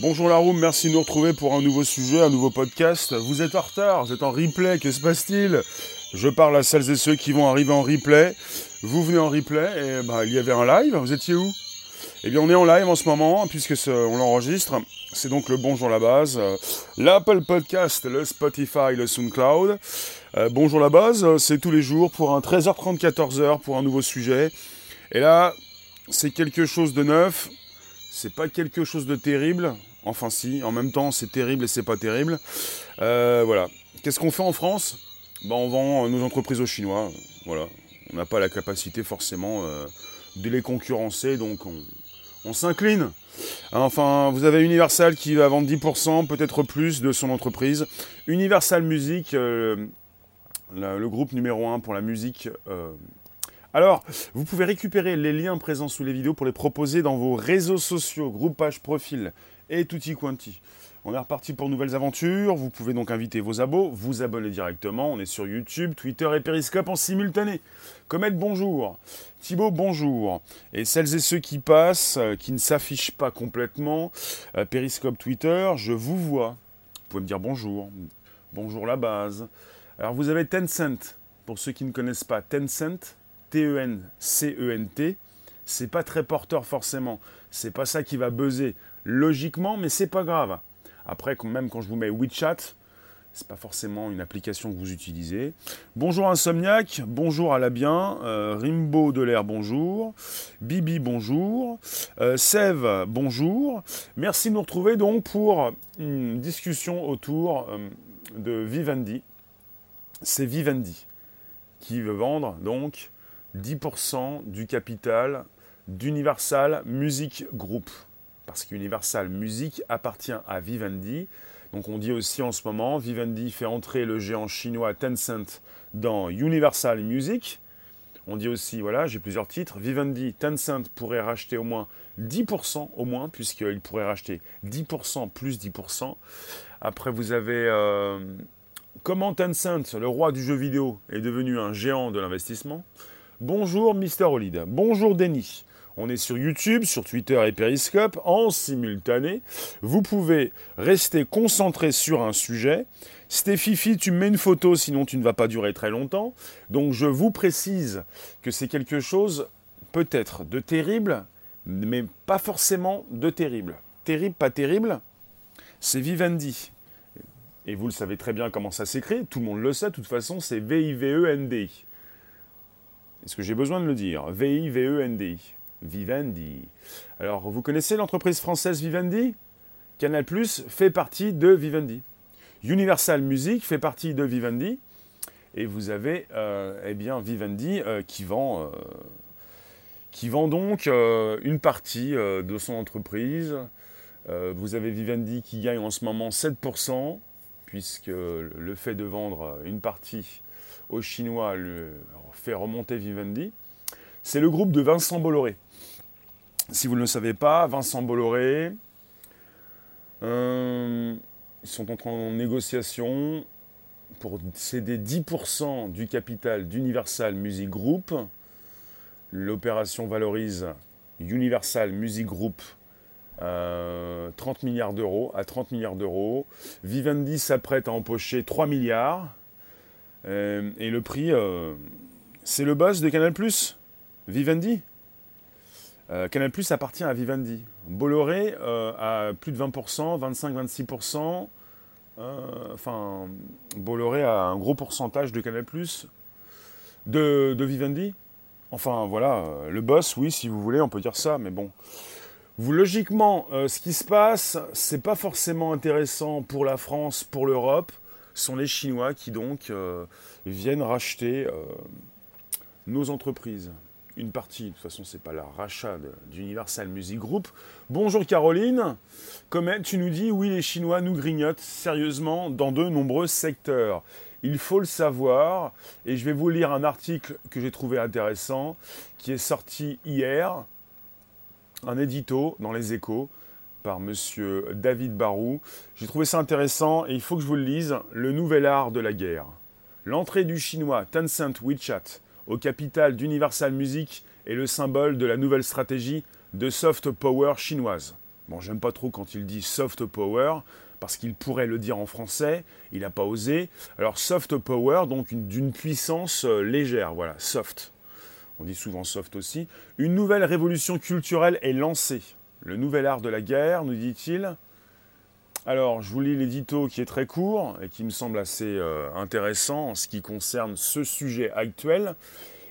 Bonjour la room, merci de nous retrouver pour un nouveau sujet, un nouveau podcast. Vous êtes en retard, vous êtes en replay, que se passe-t-il? Je parle à celles et ceux qui vont arriver en replay. Vous venez en replay et bah, il y avait un live, vous étiez où? Eh bien on est en live en ce moment puisque on l'enregistre. C'est donc le Bonjour la base, euh, l'Apple Podcast, le Spotify, le SoundCloud. Euh, bonjour la base, c'est tous les jours pour un 13h30, 14h pour un nouveau sujet. Et là, c'est quelque chose de neuf, c'est pas quelque chose de terrible. Enfin si, en même temps c'est terrible et c'est pas terrible. Euh, voilà. Qu'est-ce qu'on fait en France? Ben, On vend nos entreprises aux Chinois. Voilà. On n'a pas la capacité forcément de les concurrencer, donc on, s'incline. Enfin, vous avez Universal qui va vendre 10%, peut-être plus, de son entreprise. Universal Music, euh, le groupe numéro 1 pour la musique. Euh. Alors, vous pouvez récupérer les liens présents sous les vidéos pour les proposer dans vos réseaux sociaux, groupage, profil et tutti quanti. On est reparti pour nouvelles aventures. Vous pouvez donc inviter vos abos, vous abonner directement. On est sur YouTube, Twitter et Periscope en simultané. Comet, bonjour. Thibaut, bonjour. Et celles et ceux qui passent, euh, qui ne s'affichent pas complètement, euh, Periscope, Twitter, je vous vois. Vous pouvez me dire bonjour. Bonjour la base. Alors vous avez Tencent. Pour ceux qui ne connaissent pas, Tencent, T-E-N-C-E-N-T. C'est pas très porteur forcément. C'est pas ça qui va buzzer logiquement, mais c'est pas grave. Après, même quand je vous mets WeChat, c'est pas forcément une application que vous utilisez. Bonjour Insomniac, bonjour à la bien, euh, Rimbo de l'air, bonjour, Bibi, bonjour, euh, Sève, bonjour. Merci de nous retrouver donc pour une discussion autour euh, de Vivendi. C'est Vivendi qui veut vendre donc 10% du capital d'Universal Music Group parce qu'Universal Music appartient à Vivendi. Donc on dit aussi en ce moment, Vivendi fait entrer le géant chinois Tencent dans Universal Music. On dit aussi, voilà, j'ai plusieurs titres, Vivendi, Tencent pourrait racheter au moins 10%, au moins, puisqu'il pourrait racheter 10% plus 10%. Après, vous avez euh, comment Tencent, le roi du jeu vidéo, est devenu un géant de l'investissement? Bonjour Mr. Olid, bonjour Denis. On est sur YouTube, sur Twitter et Periscope en simultané. Vous pouvez rester concentré sur un sujet. Stéphie, tu mets une photo, sinon tu ne vas pas durer très longtemps. Donc je vous précise que c'est quelque chose peut-être de terrible, mais pas forcément de terrible. Terrible, pas terrible, c'est Vivendi. Et vous le savez très bien comment ça s'écrit, tout le monde le sait, de toute façon c'est V-I-V-E-N-D-I. Est-ce que j'ai besoin de le dire? V-I-V-E-N-D-I. Vivendi. Alors, vous connaissez l'entreprise française Vivendi? Canal Plus fait partie de Vivendi. Universal Music fait partie de Vivendi. Et vous avez euh, eh bien, Vivendi euh, qui, vend, euh, qui vend donc une partie de son entreprise. vous avez Vivendi qui gagne en ce moment 7%, puisque le fait de vendre une partie aux Chinois fait remonter Vivendi. C'est le groupe de Vincent Bolloré. Si vous ne le savez pas, Vincent Bolloré, euh, ils sont en train de négociation pour céder 10% du capital d'Universal Music Group. L'opération valorise Universal Music Group 30 euh, milliards d'euros, à 30 milliards d'euros. Vivendi s'apprête à empocher 3 milliards. Euh, et le prix, c'est le boss de Canal ⁇ Vivendi? Euh, Canal Plus appartient à Vivendi. Bolloré euh, a plus de 20%, 25-26%. Euh, enfin, Bolloré a un gros pourcentage de Canal Plus de, Vivendi. Enfin, voilà, le boss, oui, si vous voulez, on peut dire ça, mais bon. Logiquement, ce qui se passe, c'est pas forcément intéressant pour la France, pour l'Europe. Ce sont les Chinois qui donc viennent racheter nos entreprises une partie, de toute façon, c'est pas le rachat d'Universal Music Group. Bonjour Caroline. Comment tu nous dis, oui, les Chinois nous grignotent sérieusement dans de nombreux secteurs. Il faut le savoir, et je vais vous lire un article que j'ai trouvé intéressant, qui est sorti hier, un édito dans les échos par monsieur David Barou. J'ai trouvé ça intéressant et il faut que je vous le lise. Le nouvel art de la guerre. L'entrée du chinois Tencent WeChat au capital d'Universal Music est le symbole de la nouvelle stratégie de soft power chinoise. Bon, j'aime pas trop quand il dit soft power, parce qu'il pourrait le dire en français, il n'a pas osé. Alors soft power, donc d'une puissance euh, légère, voilà, soft. On dit souvent soft aussi. Une nouvelle révolution culturelle est lancée. Le nouvel art de la guerre, nous dit-il. Alors, je vous lis l'édito qui est très court et qui me semble assez euh, intéressant en ce qui concerne ce sujet actuel.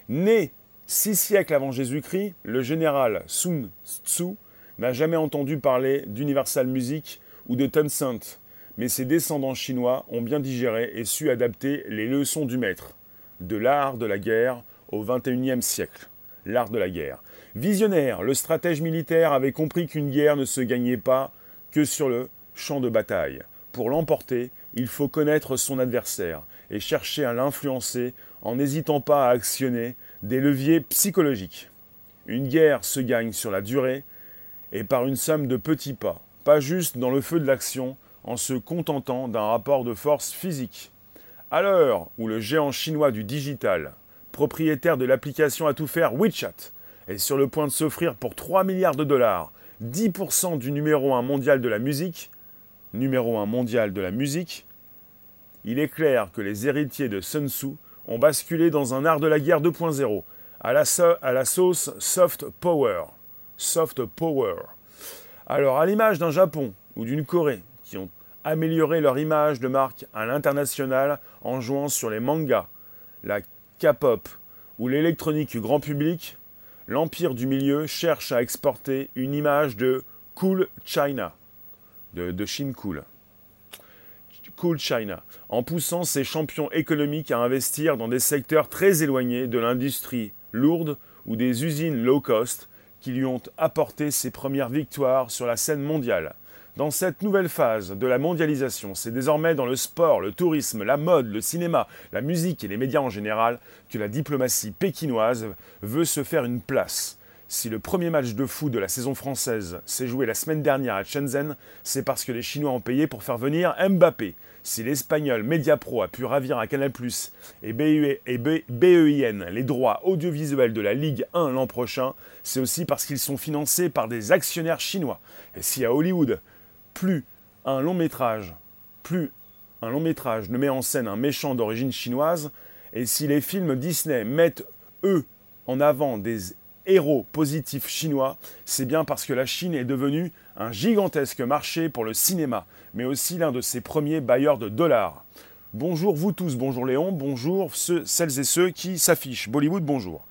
Né six siècles avant Jésus-Christ, le général Sun Tzu n'a jamais entendu parler d'Universal Music ou de Tencent, mais ses descendants chinois ont bien digéré et su adapter les leçons du maître, de l'art de la guerre au XXIe siècle. L'art de la guerre. Visionnaire, le stratège militaire avait compris qu'une guerre ne se gagnait pas que sur le champ de bataille. Pour l'emporter, il faut connaître son adversaire et chercher à l'influencer en n'hésitant pas à actionner des leviers psychologiques. Une guerre se gagne sur la durée et par une somme de petits pas, pas juste dans le feu de l'action en se contentant d'un rapport de force physique. À l'heure où le géant chinois du digital, propriétaire de l'application à tout faire WeChat, est sur le point de s'offrir pour 3 milliards de dollars 10% du numéro 1 mondial de la musique, numéro 1 mondial de la musique, il est clair que les héritiers de Sun Tzu ont basculé dans un art de la guerre 2.0, à la, sauce soft power soft power. Alors, à l'image d'un Japon ou d'une Corée qui ont amélioré leur image de marque à l'international en jouant sur les mangas, la K-pop ou l'électronique grand public, l'empire du milieu cherche à exporter une image de cool China, de, de Chine cool. Cool China, en poussant ses champions économiques à investir dans des secteurs très éloignés de l'industrie lourde ou des usines low cost qui lui ont apporté ses premières victoires sur la scène mondiale. Dans cette nouvelle phase de la mondialisation, c'est désormais dans le sport, le tourisme, la mode, le cinéma, la musique et les médias en général que la diplomatie pékinoise veut se faire une place. Si le premier match de foot de la saison française s'est joué la semaine dernière à Shenzhen, c'est parce que les Chinois ont payé pour faire venir Mbappé. Si l'espagnol Mediapro a pu ravir à Canal+, et, BEIN e les droits audiovisuels de la Ligue 1 l'an prochain, c'est aussi parce qu'ils sont financés par des actionnaires chinois. Et si à Hollywood, plus un long métrage, plus un long métrage ne met en scène un méchant d'origine chinoise, et si les films Disney mettent, eux, en avant des héros positifs chinois, c'est bien parce que la Chine est devenue un gigantesque marché pour le cinéma, mais aussi l'un de ses premiers bailleurs de dollars. Bonjour vous tous, bonjour Léon, bonjour celles et ceux qui s'affichent. Bollywood, bonjour.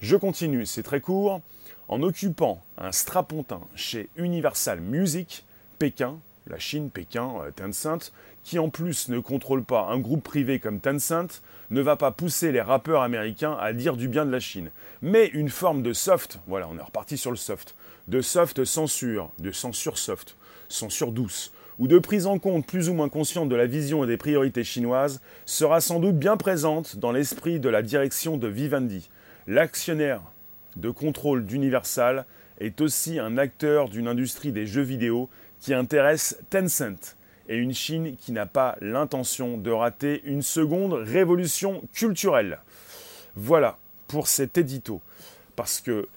Je continue, c'est très court. En occupant un strapontin chez Universal Music, Pékin, la Chine, Pékin, euh, Tencent, qui en plus ne contrôle pas un groupe privé comme Tencent, ne va pas pousser les rappeurs américains à dire du bien de la Chine. Mais une forme de soft, voilà, on est reparti sur le soft, de soft censure, de censure soft, censure douce, ou de prise en compte plus ou moins consciente de la vision et des priorités chinoises, sera sans doute bien présente dans l'esprit de la direction de Vivendi. L'actionnaire de contrôle d'Universal est aussi un acteur d'une industrie des jeux vidéo qui intéresse Tencent et une Chine qui n'a pas l'intention de rater une seconde révolution culturelle. Voilà pour cet édito. Parce que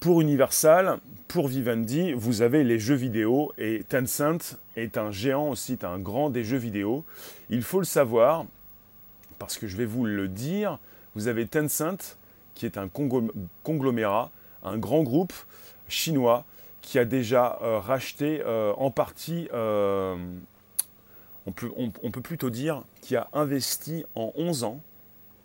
pour Universal, pour Vivendi, vous avez les jeux vidéo et Tencent est un géant aussi, un grand des jeux vidéo. Il faut le savoir, parce que je vais vous le dire, vous avez Tencent qui est un conglomérat, un grand groupe chinois qui a déjà euh, racheté euh, en partie, euh, on, peut, on, peut, plutôt dire, qui a investi en 11 ans,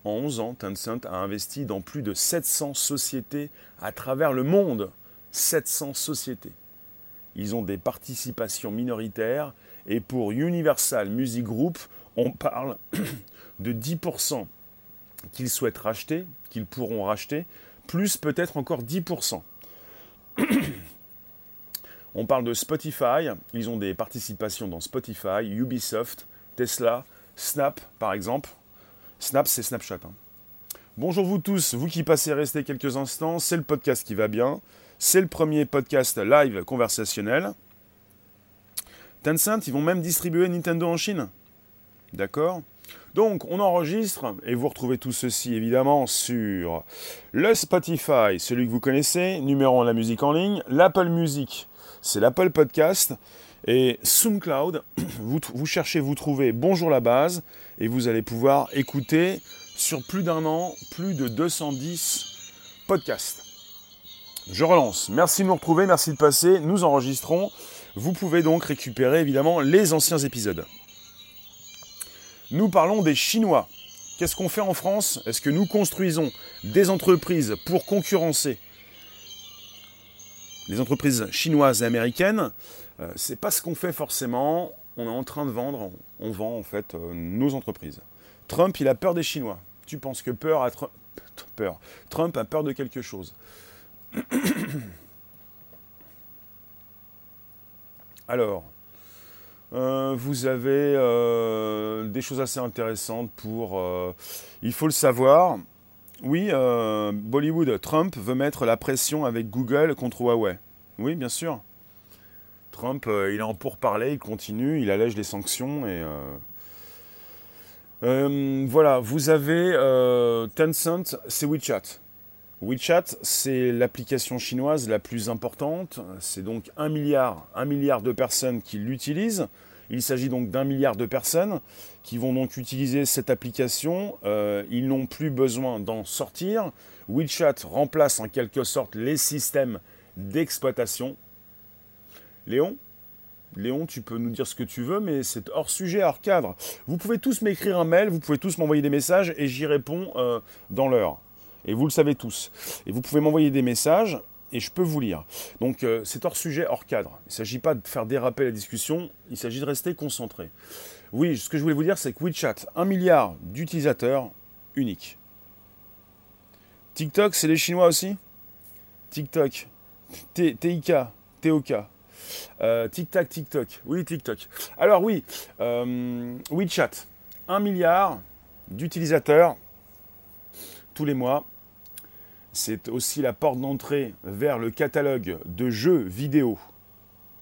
en 11 ans, Tencent a investi dans plus de 700 sociétés à travers le monde. 700 sociétés. Ils ont des participations minoritaires et pour Universal Music Group, on parle de 10% qu'ils souhaitent racheter, qu'ils pourront racheter, plus peut-être encore 10%. On parle de Spotify, ils ont des participations dans Spotify, Ubisoft, Tesla, Snap par exemple. Snap, c'est Snapchat. Hein. Bonjour vous tous, vous qui passez rester quelques instants, c'est le podcast qui va bien. C'est le premier podcast live conversationnel. Tencent, ils vont même distribuer Nintendo en Chine. D'accord Donc, on enregistre, et vous retrouvez tout ceci évidemment sur le Spotify, celui que vous connaissez, numéro 1 la musique en ligne, l'Apple Music, c'est l'Apple Podcast, et SoundCloud, vous, vous cherchez, vous trouvez Bonjour la base, et vous allez pouvoir écouter sur plus d'un an, plus de 210 podcasts. Je relance. Merci de nous retrouver, merci de passer. Nous enregistrons. Vous pouvez donc récupérer évidemment les anciens épisodes. Nous parlons des Chinois. Qu'est-ce qu'on fait en France? Est-ce que nous construisons des entreprises pour concurrencer les entreprises chinoises et américaines euh, C'est pas ce qu'on fait forcément. On est en train de vendre, on vend en fait euh, nos entreprises. Trump, il a peur des Chinois. Tu penses que peur a peur. Trump a peur de quelque chose. Alors, euh, vous avez des choses assez intéressantes pour... Il faut le savoir. Oui, Bollywood, Trump veut mettre la pression avec Google contre Huawei. Oui, bien sûr. Trump, il est en pourparlers, il continue, il allège les sanctions et... voilà, vous avez Tencent, c'est WeChat. WeChat, c'est l'application chinoise la plus importante. C'est donc un milliard de personnes qui l'utilisent. Il s'agit donc d'un milliard de personnes qui vont donc utiliser cette application. Euh, ils n'ont plus besoin d'en sortir. WeChat remplace en quelque sorte les systèmes d'exploitation. Léon Léon, tu peux nous dire ce que tu veux, mais c'est hors sujet, hors cadre. Vous pouvez tous m'écrire un mail, vous pouvez tous m'envoyer des messages et j'y réponds euh, dans l'heure. Et vous le savez tous. Et vous pouvez m'envoyer des messages et je peux vous lire. Donc euh, c'est hors sujet, hors cadre. Il ne s'agit pas de faire déraper la discussion, il s'agit de rester concentré. Oui, ce que je voulais vous dire, c'est que WeChat, un milliard d'utilisateurs uniques. TikTok, c'est les Chinois aussi? TikTok, TIK, TOK. Euh, TikTok, TikTok. Oui, TikTok. Alors oui, euh, WeChat, un milliard d'utilisateurs tous les mois. C'est aussi la porte d'entrée vers le catalogue de jeux vidéo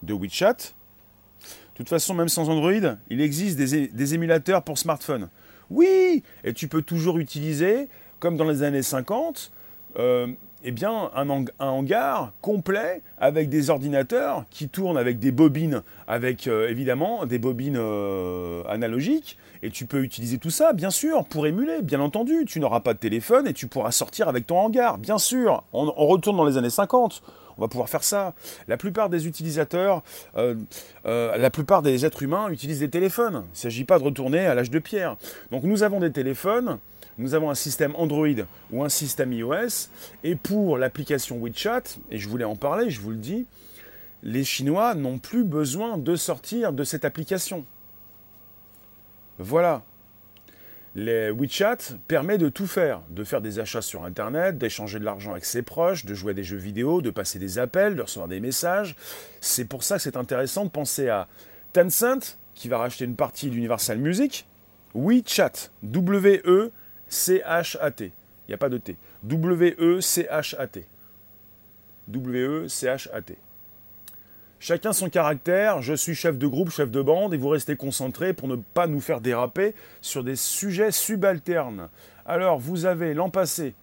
de WeChat. De toute façon, même sans Android, il existe des, émulateurs pour smartphone. Oui, et tu peux toujours utiliser, comme dans les années 50, euh, eh bien, un, hangar complet avec des ordinateurs qui tournent avec des bobines, avec euh, évidemment des bobines euh, analogiques. Et tu peux utiliser tout ça, bien sûr, pour émuler, bien entendu. Tu n'auras pas de téléphone et tu pourras sortir avec ton hangar, bien sûr. On, retourne dans les années 50. On va pouvoir faire ça. La plupart des utilisateurs, euh, la plupart des êtres humains utilisent des téléphones. Il ne s'agit pas de retourner à l'âge de pierre. Donc nous avons des téléphones nous avons un système Android ou un système iOS. Et pour l'application WeChat, et je voulais en parler, je vous le dis, les Chinois n'ont plus besoin de sortir de cette application. Voilà. WeChat permet de tout faire, de faire des achats sur Internet, d'échanger de l'argent avec ses proches, de jouer à des jeux vidéo, de passer des appels, de recevoir des messages. C'est pour ça que c'est intéressant de penser à Tencent, qui va racheter une partie d'Universal Music, WeChat, W-E C-H-A-T. Il n'y a pas de T. W-E-C-H-A-T. W-E-C-H-A-T. Chacun son caractère, je suis chef de groupe, chef de bande, et vous restez concentrés pour ne pas nous faire déraper sur des sujets subalternes. Alors, vous avez l'an passé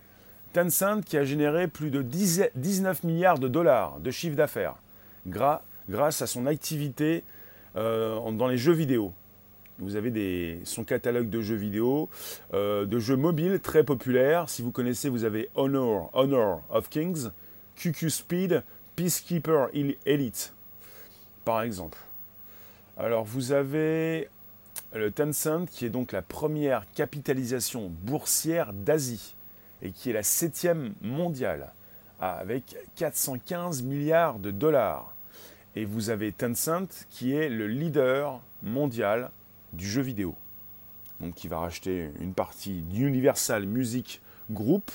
Tencent qui a généré plus de 19 milliards de dollars de chiffre d'affaires grâce à son activité euh, dans les jeux vidéo. Vous avez son catalogue de jeux vidéo, euh, de jeux mobiles très populaires. Si vous connaissez, vous avez Honor, Honor of Kings, QQ Speed, Peacekeeper Elite, par exemple. Alors vous avez le Tencent, qui est donc la première capitalisation boursière d'Asie et qui est la septième mondiale, avec 415 milliards de dollars. Et vous avez Tencent, qui est le leader mondial du jeu vidéo. Donc qui va racheter une partie d'Universal Music Group.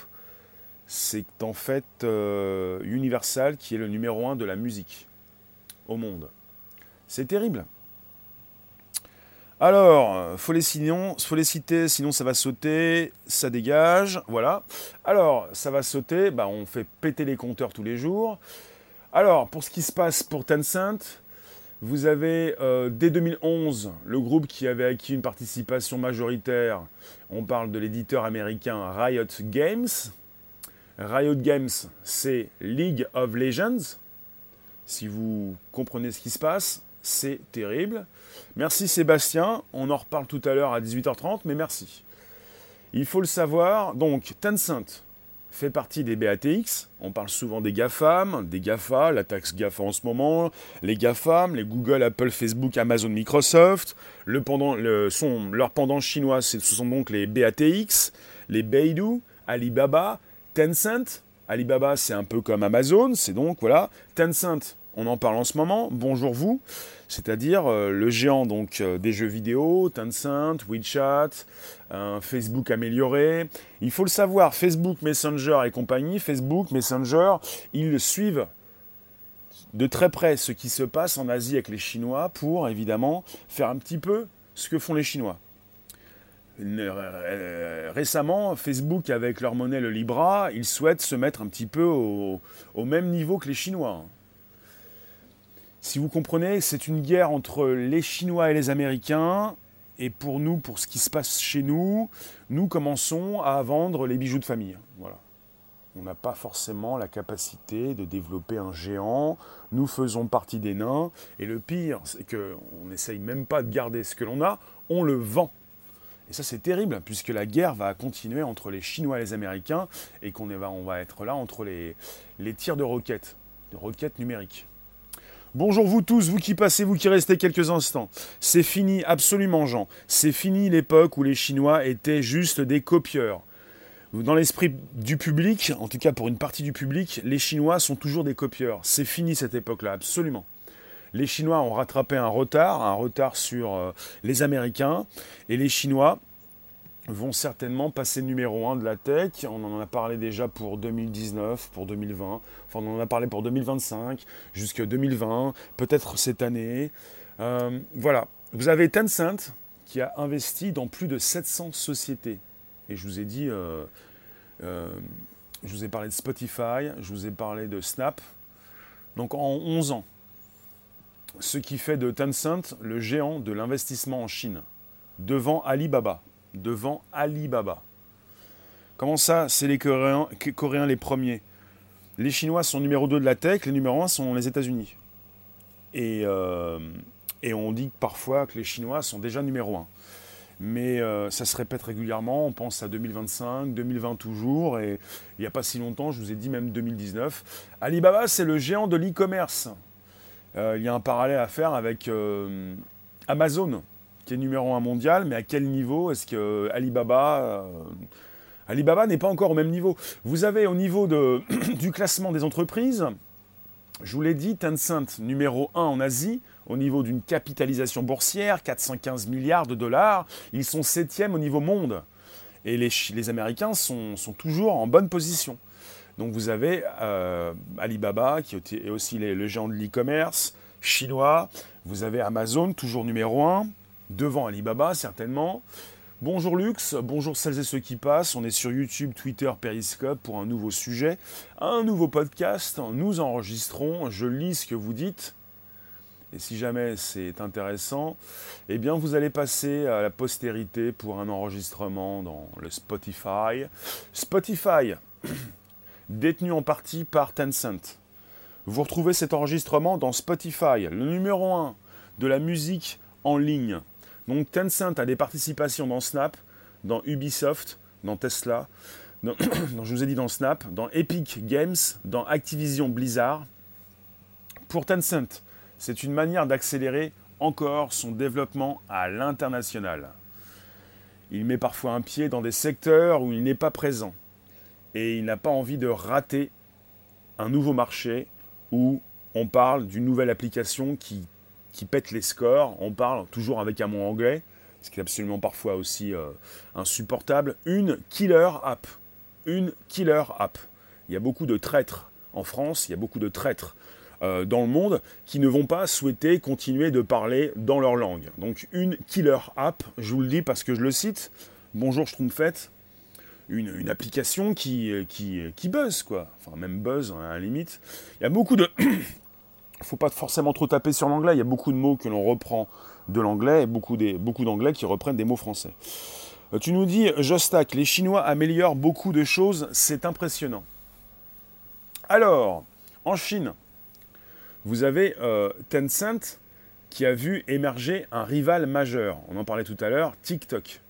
C'est en fait euh, Universal qui est le numéro un de la musique au monde. C'est terrible. Alors, faut les, faut les citer, sinon ça va sauter, ça dégage, voilà. Alors, ça va sauter, bah, on fait péter les compteurs tous les jours. Alors, pour ce qui se passe pour Tencent, Vous avez euh, dès 2011 le groupe qui avait acquis une participation majoritaire. On parle de l'éditeur américain Riot Games. Riot Games, c'est League of Legends. Si vous comprenez ce qui se passe, c'est terrible. Merci Sébastien, on en reparle tout à l'heure à 18h30, mais merci. Il faut le savoir, donc Tencent, fait partie des BATX. On parle souvent des GAFAM, des GAFA, la taxe GAFA en ce moment, les GAFAM, les Google, Apple, Facebook, Amazon, Microsoft. Le pendant, leur pendant chinois, ce sont donc les BATX, les Beidou, Alibaba, Tencent. Alibaba, c'est un peu comme Amazon, c'est donc, voilà. Tencent, on en parle en ce moment. Bonjour vous c'est-à-dire euh, le géant donc euh, des jeux vidéo, Tencent, WeChat, Facebook amélioré. Il faut le savoir, Facebook Messenger et compagnie, Facebook Messenger, ils suivent de très près ce qui se passe en Asie avec les Chinois pour évidemment faire un petit peu ce que font les Chinois. Euh, récemment, Facebook, avec leur monnaie le Libra, ils souhaitent se mettre un petit peu au, au même niveau que les Chinois. Si vous comprenez, c'est une guerre entre les Chinois et les Américains. Et pour nous, pour ce qui se passe chez nous, nous commençons à vendre les bijoux de famille. Voilà. On n'a pas forcément la capacité de développer un géant. Nous faisons partie des nains. Et le pire, c'est qu'on n'essaye même pas de garder ce que l'on a, on le vend. Et ça, c'est terrible, puisque la guerre va continuer entre les Chinois et les Américains, et qu'on va, on va être là entre les, les tirs de roquettes, de roquettes numériques. Bonjour vous tous, vous qui passez, vous qui restez quelques instants. C'est fini, absolument Jean. C'est fini l'époque où les Chinois étaient juste des copieurs. Dans l'esprit du public, en tout cas pour une partie du public, les Chinois sont toujours des copieurs. C'est fini cette époque-là, absolument. Les Chinois ont rattrapé un retard, un retard sur euh, les Américains, et les Chinois vont certainement passer numéro 1 de la tech. On en a parlé déjà pour 2019, pour 2020. Enfin, on en a parlé pour 2025, jusqu'à 2020, peut-être cette année. Euh, voilà. Vous avez Tencent qui a investi dans plus de 700 sociétés. Et je vous ai dit, euh, euh, je vous ai parlé de Spotify, je vous ai parlé de Snap. Donc en 11 ans. Ce qui fait de Tencent le géant de l'investissement en Chine, devant Alibaba devant Alibaba. Comment ça, c'est les Coréens, les premiers? Les Chinois sont numéro 2 de la tech, les numéro 1 sont les États-Unis. Et, euh, et, on dit parfois que les Chinois sont déjà numéro 1. Mais euh, ça se répète régulièrement, on pense à 2025, 2020 toujours, et il n'y a pas si longtemps, je vous ai dit même 2019. Alibaba, c'est le géant de l'e-commerce. Euh, il y a un parallèle à faire avec Amazon qui est numéro un mondial, mais à quel niveau est-ce que Alibaba... Euh, Alibaba n'est pas encore au même niveau? Vous avez au niveau de, du classement des entreprises, je vous l'ai dit, Tencent numéro 1 en Asie, au niveau d'une capitalisation boursière, 415 milliards de dollars. Ils sont septième au niveau monde. Et les, les Américains sont, sont, toujours en bonne position. Donc vous avez euh, Alibaba, qui est aussi le géant de l'e-commerce, chinois. Vous avez Amazon, toujours numéro 1 devant Alibaba certainement. Bonjour Lux, bonjour celles et ceux qui passent. On est sur YouTube, Twitter, Periscope pour un nouveau sujet, un nouveau podcast. Nous enregistrons, je lis ce que vous dites. Et si jamais c'est intéressant, eh bien vous allez passer à la postérité pour un enregistrement dans le Spotify. Spotify, détenu en partie par Tencent. Vous retrouvez cet enregistrement dans Spotify, le numéro 1 de la musique en ligne. Donc Tencent a des participations dans Snap, dans Ubisoft, dans Tesla, dans, je vous ai dit dans Snap, dans Epic Games, dans Activision Blizzard. Pour Tencent, c'est une manière d'accélérer encore son développement à l'international. Il met parfois un pied dans des secteurs où il n'est pas présent et il n'a pas envie de rater un nouveau marché où on parle d'une nouvelle application qui qui pète les scores. On parle toujours avec un mot anglais, ce qui est absolument parfois aussi euh, insupportable. Une killer app. Une killer app. Il y a beaucoup de traîtres en France, il y a beaucoup de traîtres euh, dans le monde qui ne vont pas souhaiter continuer de parler dans leur langue. Donc une killer app, je vous le dis parce que je le cite. Bonjour Schtroumpfette. Une, une, application qui, qui, qui buzz, quoi. Enfin, même buzz, à la limite. Il y a beaucoup de, Il ne faut pas forcément trop taper sur l'anglais. Il y a beaucoup de mots que l'on reprend de l'anglais et beaucoup, d'anglais qui reprennent des mots français. Euh, tu nous dis, Jostac, les Chinois améliorent beaucoup de choses, c'est impressionnant. Alors, en Chine, vous avez euh, Tencent qui a vu émerger un rival majeur. On en parlait tout à l'heure, TikTok.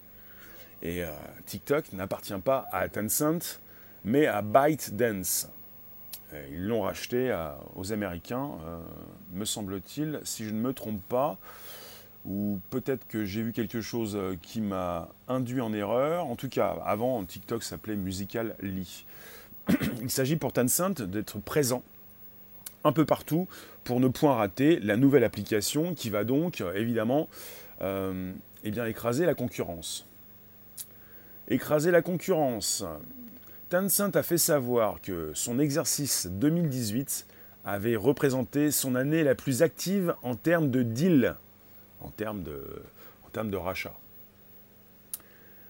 Et euh, TikTok n'appartient pas à Tencent, mais à ByteDance. Ils l'ont racheté aux Américains, me semble-t-il, si je ne me trompe pas ou peut-être que j'ai vu quelque chose euh, qui m'a induit en erreur. En tout cas, avant, TikTok s'appelait Musical.ly. Il s'agit pour Tencent d'être présent un peu partout pour ne point rater la nouvelle application qui va donc évidemment euh, eh bien, écraser la concurrence. Écraser la concurrence. Tencent a fait savoir que son exercice 2018 avait représenté son année la plus active en termes de deals en termes de, rachat.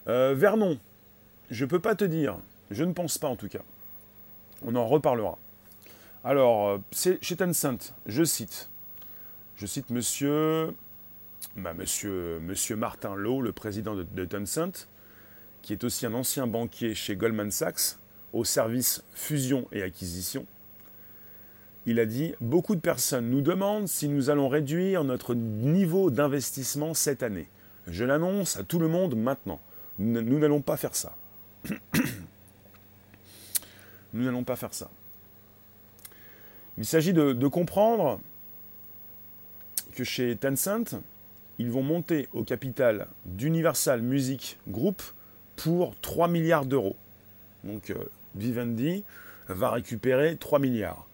Euh, Vernon, je ne peux pas te dire, je ne pense pas en tout cas. On en reparlera. Alors, euh, c'est chez Tencent, je cite, je cite monsieur, monsieur, Martin Lowe, le président de, de qui est aussi un ancien banquier chez Goldman Sachs, au service fusion et acquisition il a dit Beaucoup de personnes nous demandent si nous allons réduire notre niveau d'investissement cette année. Je l'annonce à tout le monde maintenant. Nous n'allons pas faire ça. nous n'allons pas faire ça. Il s'agit de, de, comprendre que chez Tencent, ils vont monter au capital d'Universal Music Group pour 3 milliards d'euros. Donc euh, Vivendi va récupérer 3 milliards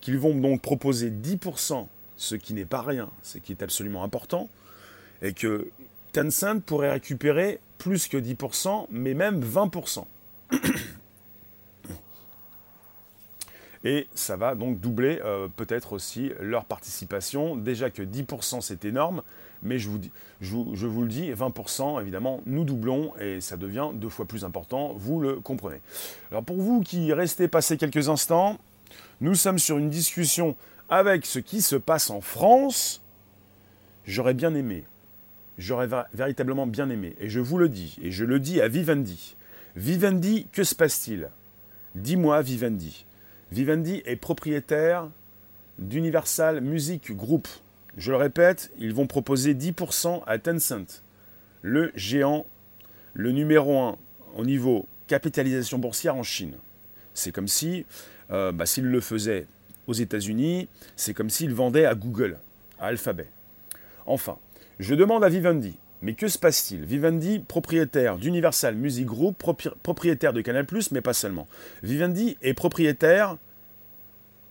qu'ils vont donc proposer 10%, ce qui n'est pas rien, ce qui est absolument important, et que Tencent pourrait récupérer plus que 10%, mais même 20%. Et ça va donc doubler euh, peut-être aussi leur participation. Déjà que 10% c'est énorme, mais je vous, je, vous, le dis, 20% évidemment nous doublons et ça devient deux fois plus important, vous le comprenez. Alors pour vous qui restez passer quelques instants, nous sommes sur une discussion avec ce qui se passe en France. J'aurais bien aimé, j'aurais véritablement bien aimé, et je vous le dis, et je le dis à Vivendi. Vivendi, que se passe-t-il? Dis-moi, Vivendi. Vivendi est propriétaire d'Universal Music Group. Je le répète, ils vont proposer 10% à Tencent, le géant, le numéro 1 au niveau capitalisation boursière en Chine. C'est comme si euh, bah, s'il le faisait aux États-Unis, c'est comme s'il vendait à Google, à Alphabet. Enfin, je demande à Vivendi, mais que se passe-t-il? Vivendi, propriétaire d'Universal Music Group, propriétaire de Canal, mais pas seulement. Vivendi est propriétaire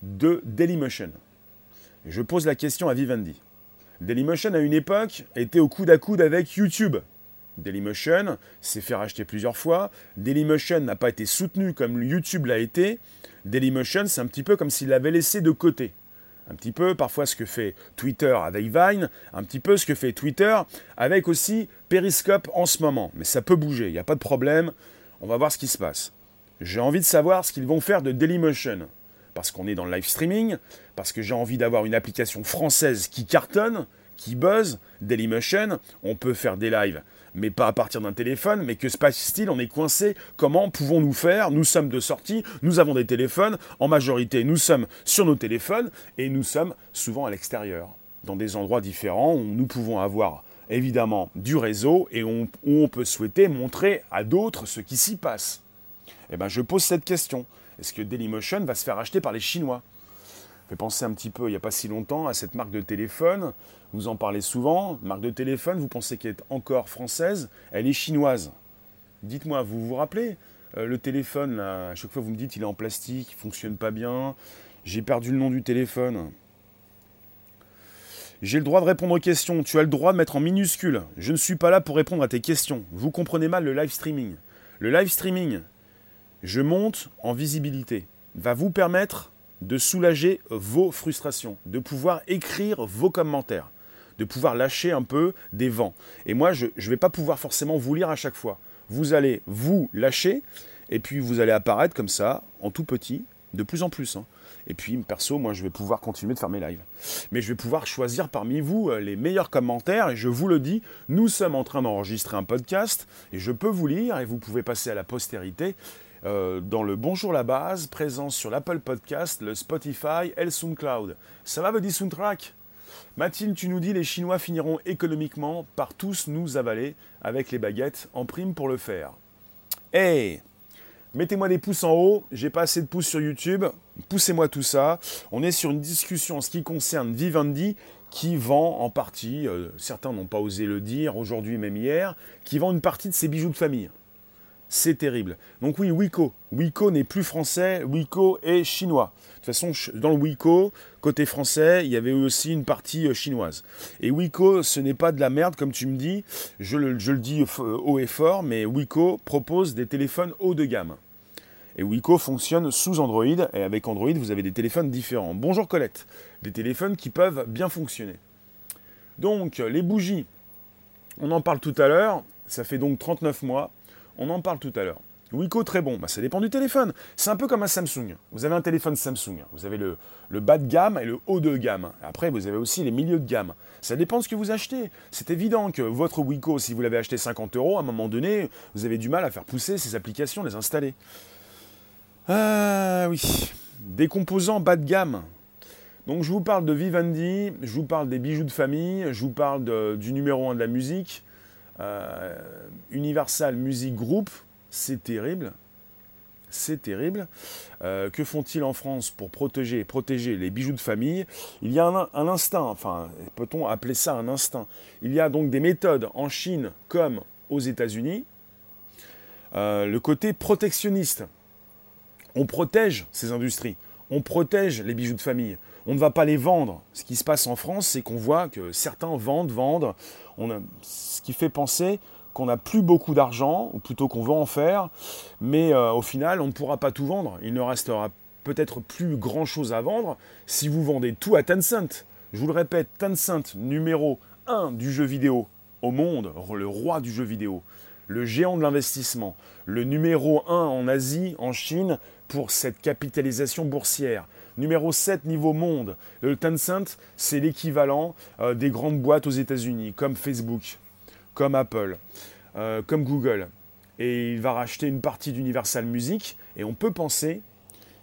de Dailymotion. Je pose la question à Vivendi. Dailymotion, à une époque, était au coude à coude avec YouTube. Dailymotion s'est fait racheter plusieurs fois. Dailymotion n'a pas été soutenu comme YouTube l'a été. Dailymotion, c'est un petit peu comme s'il l'avait laissé de côté. Un petit peu parfois ce que fait Twitter avec Vine, un petit peu ce que fait Twitter avec aussi Periscope en ce moment. Mais ça peut bouger, il n'y a pas de problème. On va voir ce qui se passe. J'ai envie de savoir ce qu'ils vont faire de Dailymotion. Parce qu'on est dans le live streaming, parce que j'ai envie d'avoir une application française qui cartonne, qui buzz. Dailymotion, on peut faire des lives mais pas à partir d'un téléphone, mais que se passe-t-il On est coincé. Comment pouvons-nous faire? Nous sommes de sortie, nous avons des téléphones. En majorité, nous sommes sur nos téléphones et nous sommes souvent à l'extérieur, dans des endroits différents où nous pouvons avoir évidemment du réseau et où on peut souhaiter montrer à d'autres ce qui s'y passe. Eh bien, je pose cette question. Est-ce que Dailymotion va se faire acheter par les Chinois? Fait penser un petit peu, il n'y a pas si longtemps, à cette marque de téléphone. Vous en parlez souvent. Marque de téléphone, vous pensez qu'elle est encore française Elle est chinoise. Dites-moi, vous vous rappelez euh, Le téléphone, à chaque fois vous me dites il est en plastique, il ne fonctionne pas bien. J'ai perdu le nom du téléphone. J'ai le droit de répondre aux questions. Tu as le droit de mettre en minuscule. Je ne suis pas là pour répondre à tes questions. Vous comprenez mal le live streaming. Le live streaming, je monte en visibilité, va vous permettre de soulager vos frustrations, de pouvoir écrire vos commentaires, de pouvoir lâcher un peu des vents. Et moi, je ne vais pas pouvoir forcément vous lire à chaque fois. Vous allez vous lâcher, et puis vous allez apparaître comme ça, en tout petit, de plus en plus. Hein. Et puis, perso, moi, je vais pouvoir continuer de faire mes lives. Mais je vais pouvoir choisir parmi vous euh, les meilleurs commentaires. Et je vous le dis, nous sommes en train d'enregistrer un podcast. Et je peux vous lire et vous pouvez passer à la postérité. Euh, dans le Bonjour la base, présent sur l'Apple Podcast, le Spotify et le SoundCloud. Ça va, Buddy Soundtrack? Mathilde, tu nous dis les Chinois finiront économiquement par tous nous avaler avec les baguettes en prime pour le faire. Hey Mettez-moi des pouces en haut, j'ai pas assez de pouces sur YouTube, poussez-moi tout ça. On est sur une discussion en ce qui concerne Vivendi qui vend en partie, euh, certains n'ont pas osé le dire aujourd'hui même hier, qui vend une partie de ses bijoux de famille. C'est terrible. Donc oui, Wiko. Wiko n'est plus français, Wiko est chinois. De toute façon, dans le Wiko, côté français, il y avait aussi une partie euh, chinoise. Et Wiko, ce n'est pas de la merde, comme tu me dis. Je le, dis haut et fort, mais Wiko propose des téléphones haut de gamme. Et Wiko fonctionne sous Android, et avec Android, vous avez des téléphones différents. Bonjour Colette. Des téléphones qui peuvent bien fonctionner. Donc, les bougies, on en parle tout à l'heure. Ça fait donc 39 mois. On en parle tout à l'heure. Wiko très bon, bah, ça dépend du téléphone. C'est un peu comme un Samsung. Vous avez un téléphone Samsung, vous avez le, bas de gamme et le haut de gamme. Après, vous avez aussi les milieux de gamme. Ça dépend de ce que vous achetez. C'est évident que votre Wiko, si vous l'avez acheté 50 euros, à un moment donné, vous avez du mal à faire pousser ces applications, les installer. Ah oui, des composants bas de gamme. Donc je vous parle de Vivendi, je vous parle des bijoux de famille, je vous parle du numéro 1 de la musique, euh, Universal Music Group, c'est terrible. C'est terrible. Euh, que font-ils en France pour protéger, protéger les bijoux de famille? Il y a un, instinct, enfin, peut-on appeler ça un instinct? Il y a donc des méthodes en Chine comme aux États-Unis. Euh, le côté protectionniste. On protège ces industries. On protège les bijoux de famille. On ne va pas les vendre. Ce qui se passe en France, c'est qu'on voit que certains vendent, vendent. Ce qui fait penser qu'on n'a plus beaucoup d'argent, ou plutôt qu'on veut en faire, mais euh, au final, on ne pourra pas tout vendre. Il ne restera peut-être plus grand-chose à vendre si vous vendez tout à Tencent. Je vous le répète, Tencent, numéro 1 du jeu vidéo au monde, le roi du jeu vidéo, le géant de l'investissement, le numéro 1 en Asie, en Chine, pour cette capitalisation boursière. Numéro 7 niveau monde. Le Tencent, c'est l'équivalent euh, des grandes boîtes aux États-Unis, comme Facebook, comme Apple, euh, comme Google. Et il va racheter une partie d'Universal Music. Et on peut penser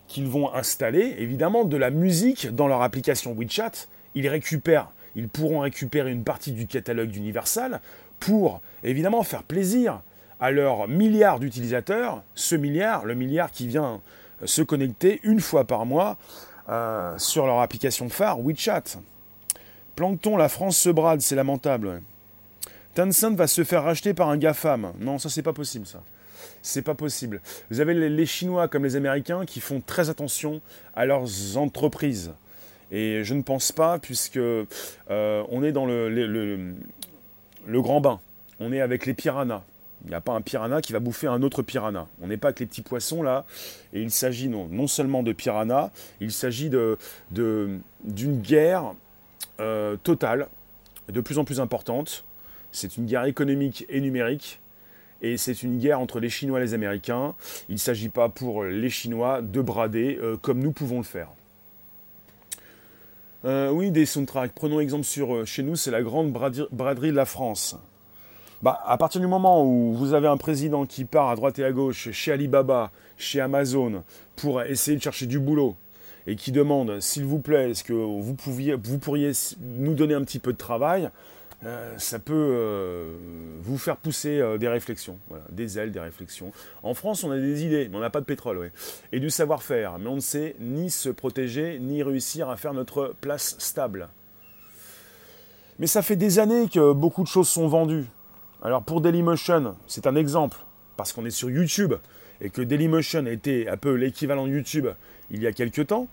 qu'ils vont installer évidemment de la musique dans leur application WeChat. Ils récupèrent, ils pourront récupérer une partie du catalogue d'Universal pour évidemment faire plaisir à leurs milliards d'utilisateurs. Ce milliard, le milliard qui vient se connecter une fois par mois euh, sur leur application phare WeChat. Plancton, la France se brade, c'est lamentable. Tencent va se faire racheter par un GAFAM. Non, ça c'est pas possible ça. C'est pas possible. Vous avez les, Chinois comme les Américains qui font très attention à leurs entreprises. Et je ne pense pas, puisque euh, on est dans le grand bain. On est avec les piranhas. Il n'y a pas un piranha qui va bouffer un autre piranha. On n'est pas avec les petits poissons là. Et il s'agit non, seulement de piranha, il s'agit d'une guerre euh, totale, de plus en plus importante. C'est une guerre économique et numérique. Et c'est une guerre entre les Chinois et les Américains. Il ne s'agit pas pour les Chinois de brader euh, comme nous pouvons le faire. Euh, oui, des soundtracks. Prenons exemple sur chez nous, c'est la grande braderie de la France. Bah, à partir du moment où vous avez un président qui part à droite et à gauche chez Alibaba, chez Amazon, pour essayer de chercher du boulot, et qui demande, s'il vous plaît, est-ce que vous, pouviez, vous pourriez nous donner un petit peu de travail, euh, ça peut euh, vous faire pousser euh, des réflexions, des ailes, des réflexions. En France, on a des idées, mais on n'a pas de pétrole, et du savoir-faire, mais on ne sait ni se protéger, ni réussir à faire notre place stable. Mais ça fait des années que beaucoup de choses sont vendues. Alors pour Dailymotion, c'est un exemple, parce qu'on est sur YouTube, et que Dailymotion était un peu l'équivalent de YouTube il y a quelques temps.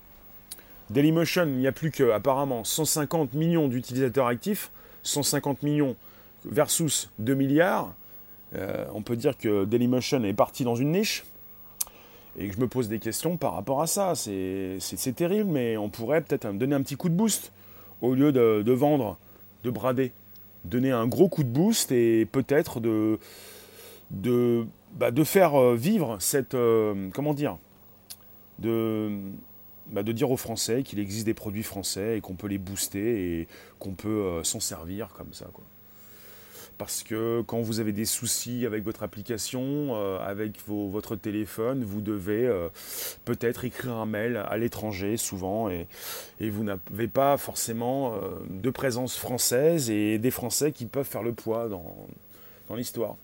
Dailymotion, il n'y a plus qu'apparemment 150 millions d'utilisateurs actifs, 150 millions versus 2 milliards. Euh, on peut dire que Dailymotion est parti dans une niche. Et que je me pose des questions par rapport à ça. C'est terrible, mais on pourrait peut-être donner un petit coup de boost au lieu de vendre, de brader donner un gros coup de boost et peut-être de, de, bah, de faire euh, vivre cette, euh, comment dire, de, bah, de dire aux Français qu'il existe des produits français et qu'on peut les booster et qu'on peut euh, s'en servir comme ça. Quoi. Parce que quand vous avez des soucis avec votre application, euh, avec votre téléphone, vous devez euh, peut-être écrire un mail à l'étranger souvent et, vous n'avez pas forcément de présence française et des Français qui peuvent faire le poids dans, l'histoire.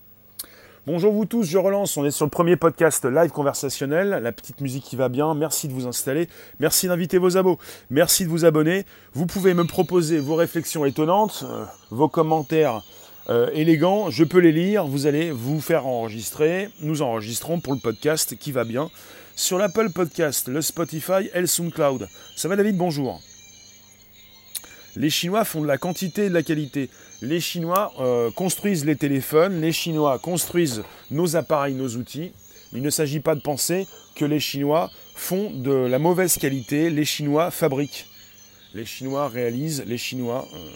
Bonjour vous tous, je relance, on est sur le premier podcast live conversationnel, la petite musique qui va bien, merci de vous installer, merci d'inviter vos abos, merci de vous abonner, vous pouvez me proposer vos réflexions étonnantes, euh, vos commentaires euh, je peux les lire, vous allez vous faire enregistrer, nous enregistrons pour le podcast qui va bien sur l'Apple Podcast, le Spotify et le SoundCloud. Ça va David, bonjour. Les Chinois font de la quantité et de la qualité. Les Chinois euh, construisent les téléphones, les Chinois construisent nos appareils, nos outils. Il ne s'agit pas de penser que les Chinois font de la mauvaise qualité, les Chinois fabriquent. Les Chinois réalisent, les Chinois... Euh,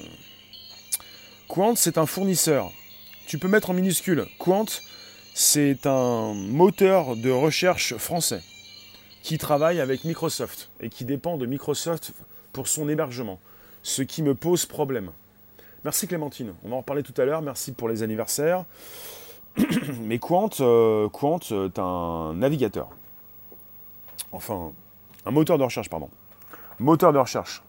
Quant, c'est un fournisseur. Tu peux mettre en minuscule. Quant, c'est un moteur de recherche français qui travaille avec Microsoft et qui dépend de Microsoft pour son hébergement ce qui me pose problème. Merci Clémentine, on va en reparler tout à l'heure, merci pour les anniversaires. Mais Quant, euh, Quant un navigateur. Enfin, un moteur de recherche, pardon. Moteur de recherche.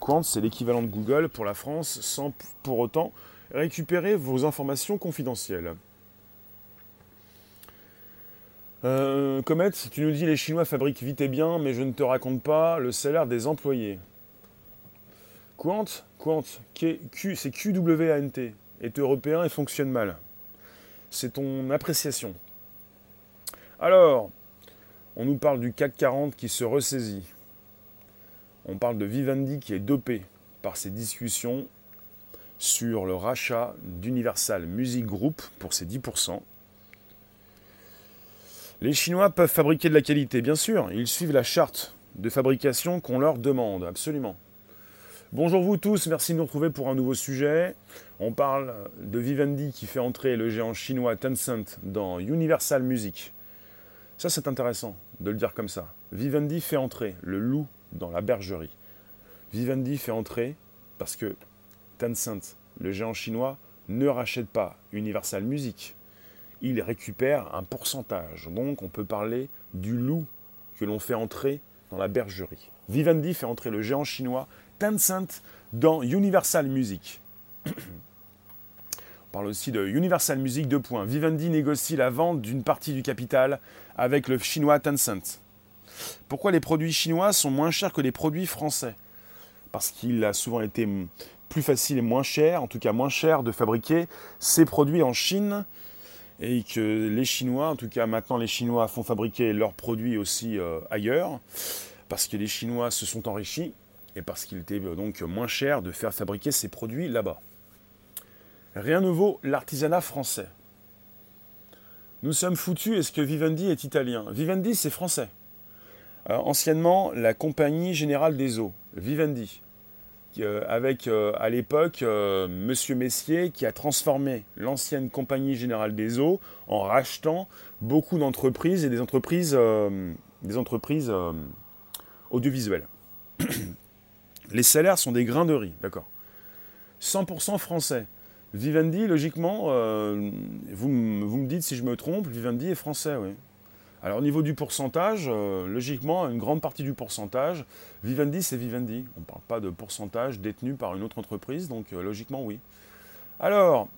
Quant, c'est l'équivalent de Google pour la France, sans pour autant récupérer vos informations confidentielles. Euh, Comet, tu nous dis les Chinois fabriquent vite et bien, mais je ne te raconte pas le salaire des employés. Quant, Quant, c'est QWANT, est européen et fonctionne mal. C'est ton appréciation. Alors, on nous parle du CAC 40 qui se ressaisit. On parle de Vivendi qui est dopé par ses discussions sur le rachat d'Universal Music Group pour ses 10%. Les Chinois peuvent fabriquer de la qualité, bien sûr. Ils suivent la charte de fabrication qu'on leur demande, absolument. Bonjour vous tous, merci de nous retrouver pour un nouveau sujet. On parle de Vivendi qui fait entrer le géant chinois Tencent dans Universal Music. Ça c'est intéressant de le dire comme ça. Vivendi fait entrer le loup dans la bergerie. Vivendi fait entrer parce que Tencent, le géant chinois, ne rachète pas Universal Music. Il récupère un pourcentage. Donc on peut parler du loup que l'on fait entrer dans la bergerie. Vivendi fait entrer le géant chinois Tencent dans Universal Music. On parle aussi de Universal Music 2. Vivendi négocie la vente d'une partie du capital avec le chinois Tencent. Pourquoi les produits chinois sont moins chers que les produits français? Parce qu'il a souvent été plus facile et moins cher, en tout cas moins cher de fabriquer ces produits en Chine et que les Chinois, en tout cas maintenant les Chinois font fabriquer leurs produits aussi euh, ailleurs parce que les Chinois se sont enrichis et parce qu'il était euh, donc moins cher de faire fabriquer ces produits là-bas. Rien ne vaut l'artisanat français. Nous sommes foutus, est-ce que Vivendi est italien? Vivendi, c'est français. Euh, anciennement, la Compagnie Générale des Eaux, Vivendi, euh, avec à l'époque Monsieur Messier qui a transformé l'ancienne Compagnie Générale des Eaux en rachetant beaucoup d'entreprises et des entreprises, audiovisuelles. Les salaires sont des grains de riz, d'accord. 100% français. Vivendi, logiquement, euh, vous, me dites si je me trompe, Vivendi est français, oui. Alors au niveau du pourcentage, euh, logiquement, une grande partie du pourcentage, Vivendi c'est Vivendi. On ne parle pas de pourcentage détenu par une autre entreprise, donc euh, logiquement oui. Alors,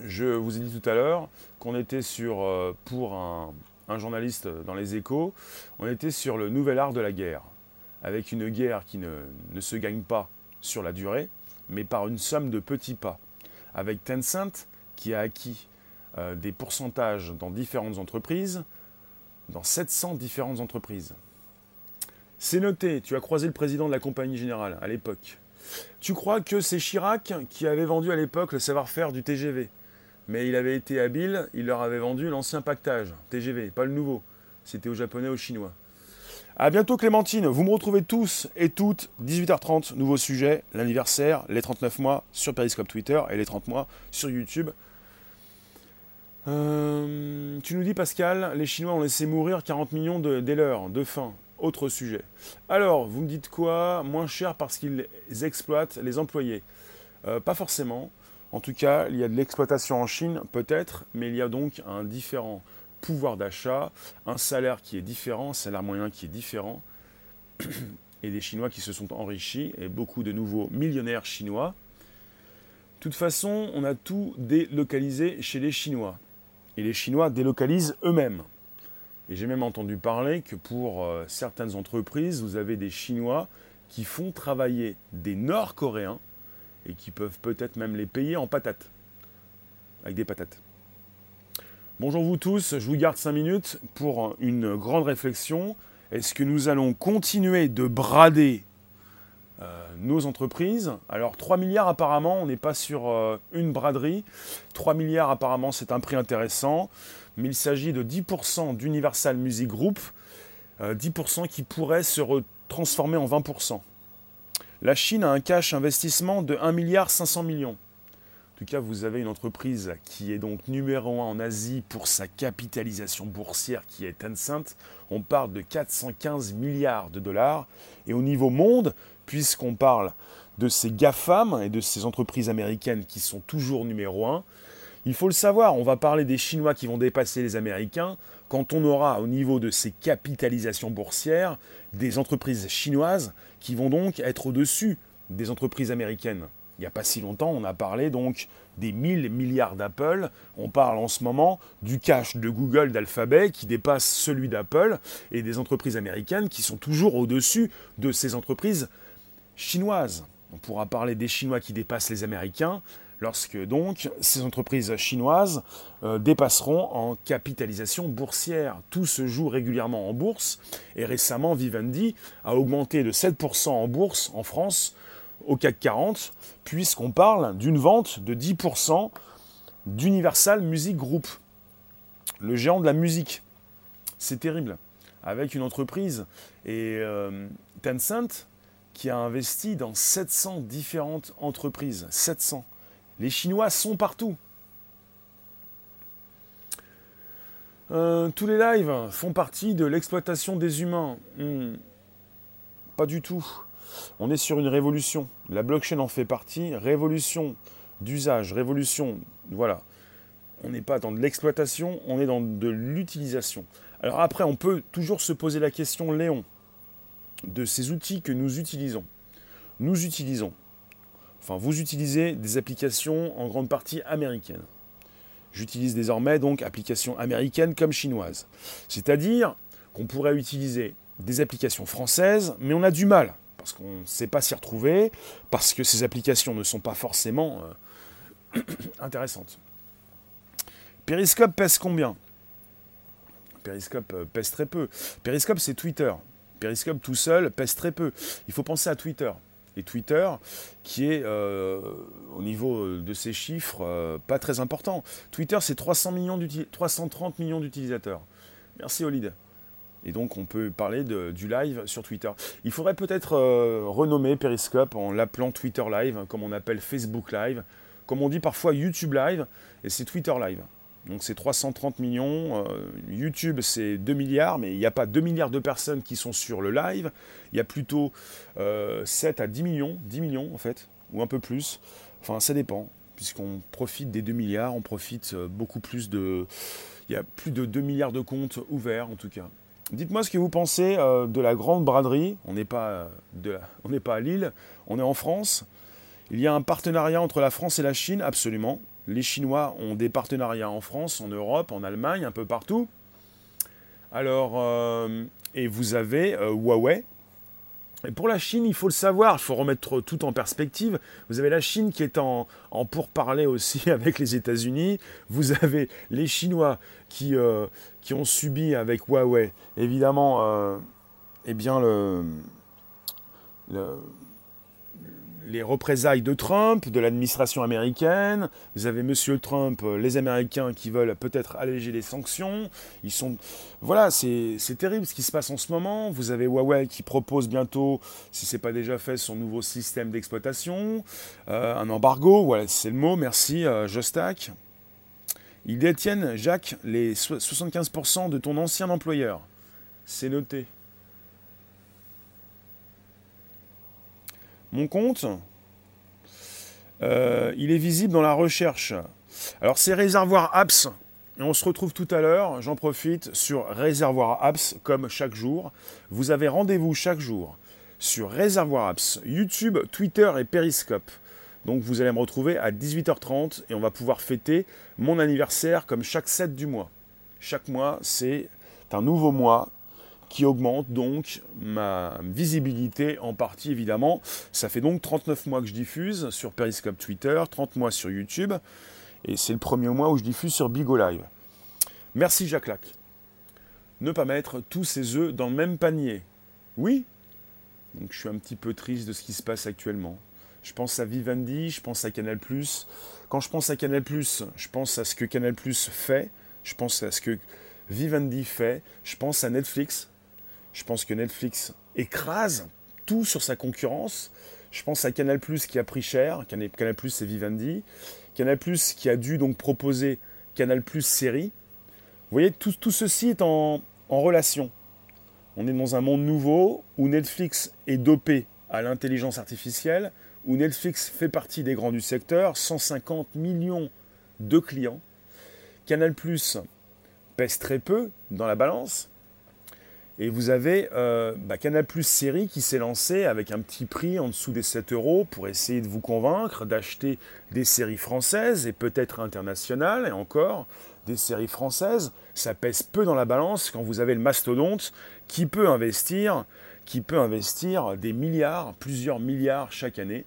je vous ai dit tout à l'heure qu'on était sur, pour un, journaliste dans les échos, on était sur le nouvel art de la guerre avec une guerre qui ne, se gagne pas sur la durée, mais par une somme de petits pas. Avec Tencent, qui a acquis euh, des pourcentages dans différentes entreprises, dans 700 différentes entreprises. C'est noté, tu as croisé le président de la compagnie générale à l'époque. Tu crois que c'est Chirac qui avait vendu à l'époque le savoir-faire du TGV. Mais il avait été habile, il leur avait vendu l'ancien pactage, TGV, pas le nouveau. C'était aux Japonais, aux Chinois. A bientôt Clémentine, vous me retrouvez tous et toutes, 18h30, nouveau sujet, l'anniversaire, les 39 mois sur Periscope Twitter et les 30 mois sur YouTube. Euh, tu nous dis, Pascal, les Chinois ont laissé mourir 40 millions de, de faim. Autre sujet. Alors, vous me dites quoi? Moins cher parce qu'ils exploitent les employés euh, Pas forcément. En tout cas, il y a de l'exploitation en Chine, peut-être, mais il y a donc un différent pouvoir d'achat, un salaire qui est différent, un salaire moyen qui est différent, et des Chinois qui se sont enrichis, et beaucoup de nouveaux millionnaires chinois. De toute façon, on a tout délocalisé chez les Chinois. Et les Chinois délocalisent eux-mêmes. Et j'ai même entendu parler que pour euh, certaines entreprises, vous avez des Chinois qui font travailler des Nord-Coréens et qui peuvent peut-être même les payer en patates. Avec des patates. Bonjour vous tous, je vous garde 5 minutes pour une grande réflexion. Est-ce que nous allons continuer de brader nos entreprises Alors 3 milliards apparemment, on n'est pas sur euh, une braderie. 3 milliards apparemment c'est un prix intéressant, mais il s'agit de 10% d'Universal Music Group, 10% euh, qui pourrait se transformer en 20%. La Chine a un cash investissement de 1 milliard 500 millions. En tout cas, vous avez une entreprise qui est donc numéro 1 en Asie pour sa capitalisation boursière qui est Tencent. On parle de 415 milliards de dollars. Et au niveau monde, puisqu'on parle de ces GAFAM et de ces entreprises américaines qui sont toujours numéro 1, il faut le savoir, on va parler des Chinois qui vont dépasser les Américains quand on aura au niveau de ces capitalisations boursières des entreprises chinoises qui vont donc être au-dessus des entreprises américaines. Il n'y a pas si longtemps, on a parlé donc des 1000 milliards d'Apple. On parle en ce moment du cash de Google, d'Alphabet, qui dépasse celui d'Apple, et des entreprises américaines qui sont toujours au-dessus de ces entreprises On pourra parler des Chinois qui dépassent les Américains, lorsque donc ces entreprises chinoises euh, dépasseront en capitalisation boursière. Tout se joue régulièrement en bourse et récemment Vivendi a augmenté de 7% en bourse en France au CAC 40 puisqu'on parle d'une vente de 10% d'Universal Music Group, le géant de la musique. C'est terrible. Avec une entreprise et euh, Tencent qui a investi dans 700 différentes entreprises. 700. Les Chinois sont partout. Euh, tous les lives font partie de l'exploitation des humains. Hmm. Pas du tout. On est sur une révolution. La blockchain en fait partie. Révolution d'usage, révolution. Voilà. On n'est pas dans de l'exploitation, on est dans de l'utilisation. Alors après, on peut toujours se poser la question, Léon, de ces outils que nous utilisons. Nous utilisons enfin vous utilisez des applications en grande partie américaines. J'utilise désormais donc applications américaines comme chinoises. C'est-à-dire qu'on pourrait utiliser des applications françaises, mais on a du mal, parce qu'on ne sait pas s'y retrouver, parce que ces applications ne sont pas forcément euh, intéressantes. Periscope pèse combien? Periscope euh, pèse très peu. Periscope, c'est Twitter. Periscope tout seul pèse très peu. Il faut penser à Twitter et Twitter, qui est euh, au niveau de ces chiffres euh, pas très important. Twitter, c'est 300 millions 330 millions d'utilisateurs. Merci Olid. Et donc on peut parler du live sur Twitter. Il faudrait peut-être euh, renommer Periscope en l'appelant Twitter Live, comme on appelle Facebook Live, comme on dit parfois YouTube Live, et c'est Twitter Live. Donc c'est 330 millions. Euh, YouTube, c'est 2 milliards, mais il n'y a pas 2 milliards de personnes qui sont sur le live. Il y a plutôt 7 euh, à 10 millions, 10 millions en fait, ou un peu plus. Enfin, ça dépend, puisqu'on profite des 2 milliards, on profite euh, beaucoup plus de... Il y a plus de 2 milliards de comptes ouverts en tout cas. Dites-moi ce que vous pensez de la grande braderie. On n'est pas, pas à Lille, on est en France. Il y a un partenariat entre la France et la Chine, absolument. Les Chinois ont des partenariats en France, en Europe, en Allemagne, un peu partout. Alors, euh, et vous avez euh, Huawei. Et pour la Chine, il faut le savoir, il faut remettre tout en perspective. Vous avez la Chine qui est en, en pourparler aussi avec les États-Unis. Vous avez les Chinois qui, euh, ont subi avec Huawei, évidemment, eh bien, le les représailles de Trump, de l'administration américaine. Vous avez Monsieur Trump, euh, les Américains qui veulent peut-être alléger les sanctions. Ils sont, voilà, c'est terrible ce qui se passe en ce moment. Vous avez Huawei qui propose bientôt, si ce n'est pas déjà fait, son nouveau système d'exploitation, euh, un embargo. Voilà, c'est le mot. Merci, euh, Jostack. Ils détiennent, Jacques, les 75% de ton ancien employeur. C'est noté. Mon compte, euh, il est visible dans la recherche. Alors c'est Réservoir Apps. Et on se retrouve tout à l'heure, j'en profite, sur Réservoir Apps, comme chaque jour. Vous avez rendez-vous chaque jour sur Réservoir Apps, YouTube, Twitter et Periscope. Donc vous allez me retrouver à 18h30 et on va pouvoir fêter mon anniversaire comme chaque 7 du mois. Chaque mois, c'est un nouveau mois qui augmente donc ma visibilité en partie évidemment. Ça fait donc 39 mois que je diffuse sur Periscope Twitter, 30 mois sur YouTube, et c'est le premier mois où je diffuse sur Bigo Live. Merci Jacques Lac. Ne pas mettre tous ses œufs dans le même panier. Oui Donc je suis un petit peu triste de ce qui se passe actuellement. Je pense à Vivendi, je pense à Canal+. Quand je pense à Canal+, je pense à ce que Canal+, fait, je pense à ce que Vivendi fait, je pense à Netflix, je pense que Netflix écrase tout sur sa concurrence. Je pense à Canal qui a pris cher. Canal c'est Vivendi. Canal qui a dû donc proposer Canal série. Vous voyez, tout, tout ceci est en, en relation. On est dans un monde nouveau où Netflix est dopé à l'intelligence artificielle, où Netflix fait partie des grands du secteur, 150 millions de clients. Canal pèse très peu dans la balance, et vous avez euh, bah, Canal Plus Série qui s'est lancé avec un petit prix en dessous des 7 euros pour essayer de vous convaincre d'acheter des séries françaises et peut-être internationales, et encore des séries françaises. Ça pèse peu dans la balance quand vous avez le mastodonte qui peut investir, qui peut investir des milliards, plusieurs milliards chaque année.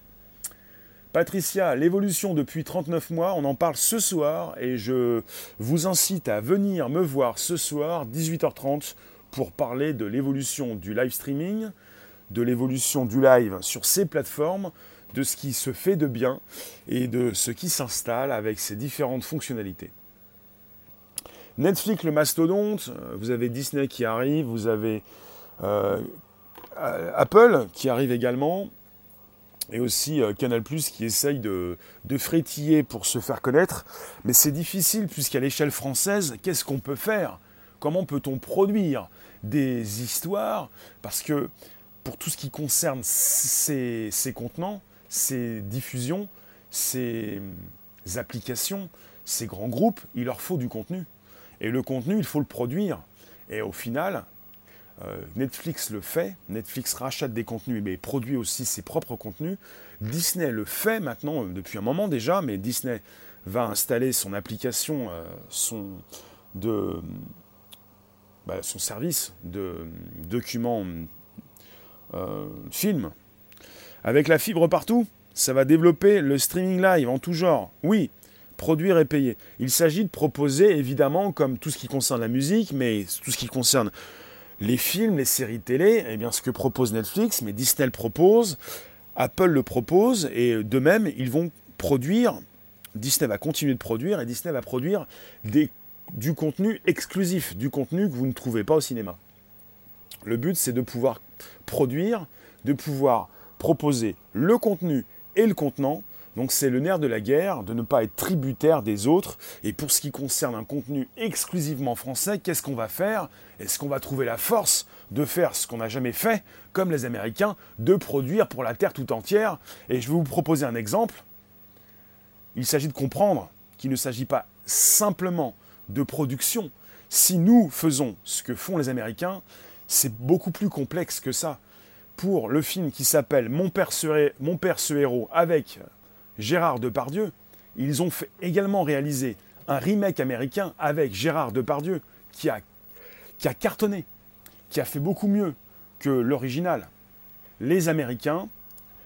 Patricia, l'évolution depuis 39 mois, on en parle ce soir et je vous incite à venir me voir ce soir, 18h30 pour parler de l'évolution du live streaming, de l'évolution du live sur ces plateformes, de ce qui se fait de bien et de ce qui s'installe avec ses différentes fonctionnalités. Netflix, le mastodonte, euh, vous avez Disney qui arrive, vous avez euh, Apple qui arrive également, et aussi euh, Canal ⁇ qui essaye de, frétiller pour se faire connaître. Mais c'est difficile puisqu'à l'échelle française, qu'est-ce qu'on peut faire? Comment peut-on produire des histoires Parce que pour tout ce qui concerne ces, contenants, ces diffusions, ces applications, ces grands groupes, il leur faut du contenu. Et le contenu, il faut le produire. Et au final, euh, Netflix le fait, Netflix rachète des contenus mais produit aussi ses propres contenus. Disney le fait maintenant, depuis un moment déjà, mais Disney va installer son application, euh, son, de, bah, son service de documents euh, film. Avec la fibre partout, ça va développer le streaming live en tout genre. Oui, produire et payer. Il s'agit de proposer évidemment, comme tout ce qui concerne la musique, mais tout ce qui concerne les films, les séries télé, eh bien ce que propose Netflix, mais Disney le propose, Apple le propose, et de même, ils vont produire, Disney va continuer de produire, et Disney va produire des du contenu exclusif, du contenu que vous ne trouvez pas au cinéma. Le but, c'est de pouvoir produire, de pouvoir proposer le contenu et le contenant. Donc c'est le nerf de la guerre, de ne pas être tributaire des autres. Et pour ce qui concerne un contenu exclusivement français, qu'est-ce qu'on va faire? Est-ce qu'on va trouver la force de faire ce qu'on n'a jamais fait, comme les Américains, de produire pour la Terre tout entière? Et je vais vous proposer un exemple. Il s'agit de comprendre qu'il ne s'agit pas simplement de production. Si nous faisons ce que font les Américains, c'est beaucoup plus complexe que ça. Pour le film qui s'appelle Mon père, Mon père ce héros avec Gérard Depardieu, ils ont fait également réalisé un remake américain avec Gérard Depardieu qui a, qui a cartonné, qui a fait beaucoup mieux que l'original. Les Américains,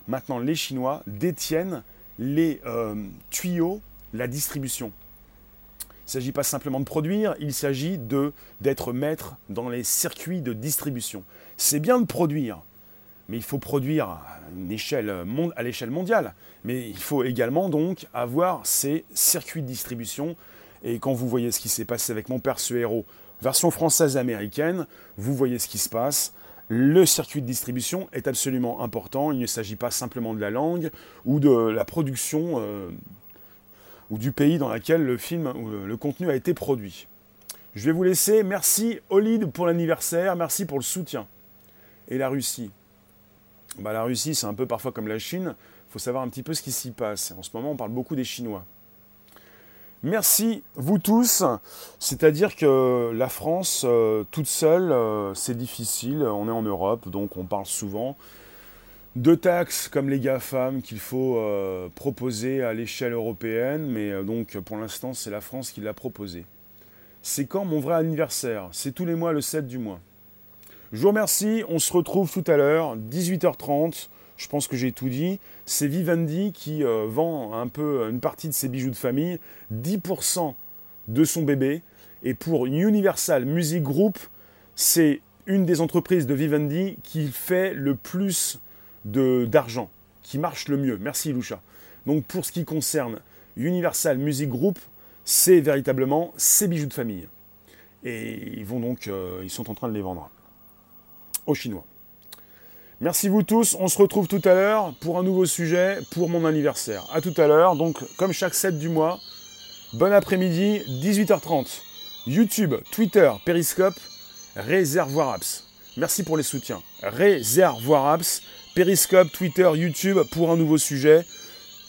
maintenant les Chinois, détiennent les euh, tuyaux, la distribution. Il ne s'agit pas simplement de produire, il s'agit d'être maître dans les circuits de distribution. C'est bien de produire, mais il faut produire à, l'échelle mondiale. Mais il faut également donc avoir ces circuits de distribution. Et quand vous voyez ce qui s'est passé avec Mon Père ce héros, version française et américaine, vous voyez ce qui se passe. Le circuit de distribution est absolument important. Il ne s'agit pas simplement de la langue ou de la production. Euh, ou du pays dans lequel le film ou le, contenu a été produit. Je vais vous laisser. Merci Olid pour l'anniversaire, merci pour le soutien. Et la Russie. Bah, la Russie, c'est un peu parfois comme la Chine. Il faut savoir un petit peu ce qui s'y passe. En ce moment, on parle beaucoup des Chinois. Merci vous tous. C'est-à-dire que la France, euh, toute seule, euh, c'est difficile. On est en Europe, donc on parle souvent de taxes comme les GAFAM qu'il faut euh, proposer à l'échelle européenne, mais donc pour l'instant, c'est la France qui l'a proposé. C'est quand mon vrai anniversaire? C'est tous les mois le 7 du mois. Je vous remercie, on se retrouve tout à l'heure, 18h30 je pense que j'ai tout dit. C'est Vivendi qui euh, vend un peu une partie de ses bijoux de famille, 10% de son bébé. Et pour Universal Music Group, c'est une des entreprises de Vivendi qui fait le plus d'argent, qui marche le mieux. Merci Ilusha. Donc pour ce qui concerne Universal Music Group, c'est véritablement ses bijoux de famille. Et ils vont donc, euh, ils sont en train de les vendre aux Chinois. Merci vous tous. On se retrouve tout à l'heure pour un nouveau sujet pour mon anniversaire. A tout à l'heure. Donc, comme chaque 7 du mois, bon après-midi, 18h30. YouTube, Twitter, Periscope, Réservoir Apps. Merci pour les soutiens. Réservoir Apps, Periscope, Twitter, YouTube pour un nouveau sujet.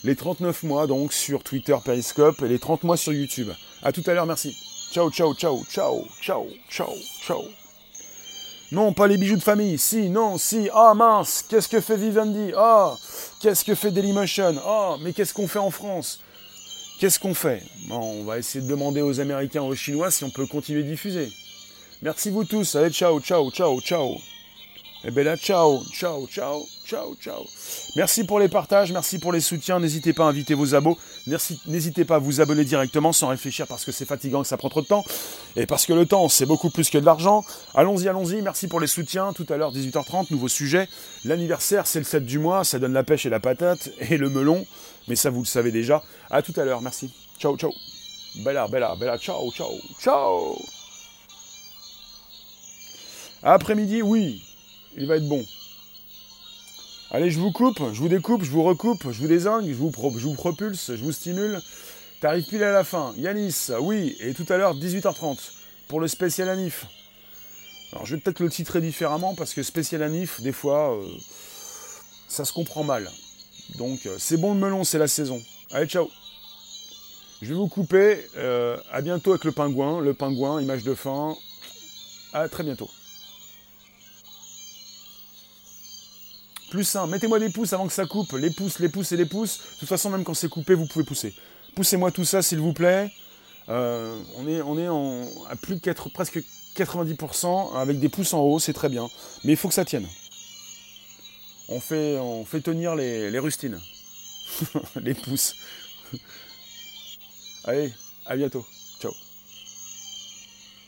Les 39 mois donc sur Twitter, Periscope et les 30 mois sur YouTube. A tout à l'heure, merci. Ciao, ciao, ciao, ciao, ciao, ciao, ciao. Non, pas les bijoux de famille. Si, non, si. Ah mince, qu'est-ce que fait Vivendi? Ah, qu'est-ce que fait Dailymotion? Ah, mais qu'est-ce qu'on fait en France? Qu'est-ce qu'on fait? Bon, On va essayer de demander aux Américains, aux Chinois si on peut continuer de diffuser. Merci vous tous. Allez, ciao, ciao, ciao, ciao. Eh bien là, ciao, ciao, ciao, ciao, ciao. Merci pour les partages, merci pour les soutiens. N'hésitez pas à inviter vos abos. N'hésitez pas à vous abonner directement sans réfléchir parce que c'est fatigant, que ça prend trop de temps. Et parce que le temps, c'est beaucoup plus que de l'argent. Allons-y, allons-y. Merci pour les soutiens. Tout à l'heure, 18h30, nouveau sujet. L'anniversaire, c'est le 7 du mois. Ça donne la pêche et la patate et le melon. Mais ça, vous le savez déjà. À tout à l'heure. Merci. Ciao, ciao. Bella, bella, bella. Ciao, ciao, ciao. Après-midi, oui. Il va être bon. Allez, je vous coupe, je vous découpe, je vous recoupe, je vous désingue, je vous, propulse, je vous stimule. T'arrives pile à la fin. Yanis, oui, et tout à l'heure, 18h30, pour le spécial Anif. Alors, je vais peut-être le titrer différemment, parce que spécial Anif, des fois, euh, ça se comprend mal. Donc, euh, c'est bon le melon, c'est la saison. Allez, ciao Je vais vous couper. Euh, à bientôt avec le pingouin. Le pingouin, image de fin. À très bientôt. Plus mettez-moi des pouces avant que ça coupe. Les pouces, les pouces et les pouces. De toute façon, même quand c'est coupé, vous pouvez pousser. Poussez-moi tout ça, s'il vous plaît. Euh, on est, à plus de 4, presque 90% avec des pouces en haut, c'est très bien. Mais il faut que ça tienne. On fait, tenir les, rustines. les pouces. Allez, à bientôt.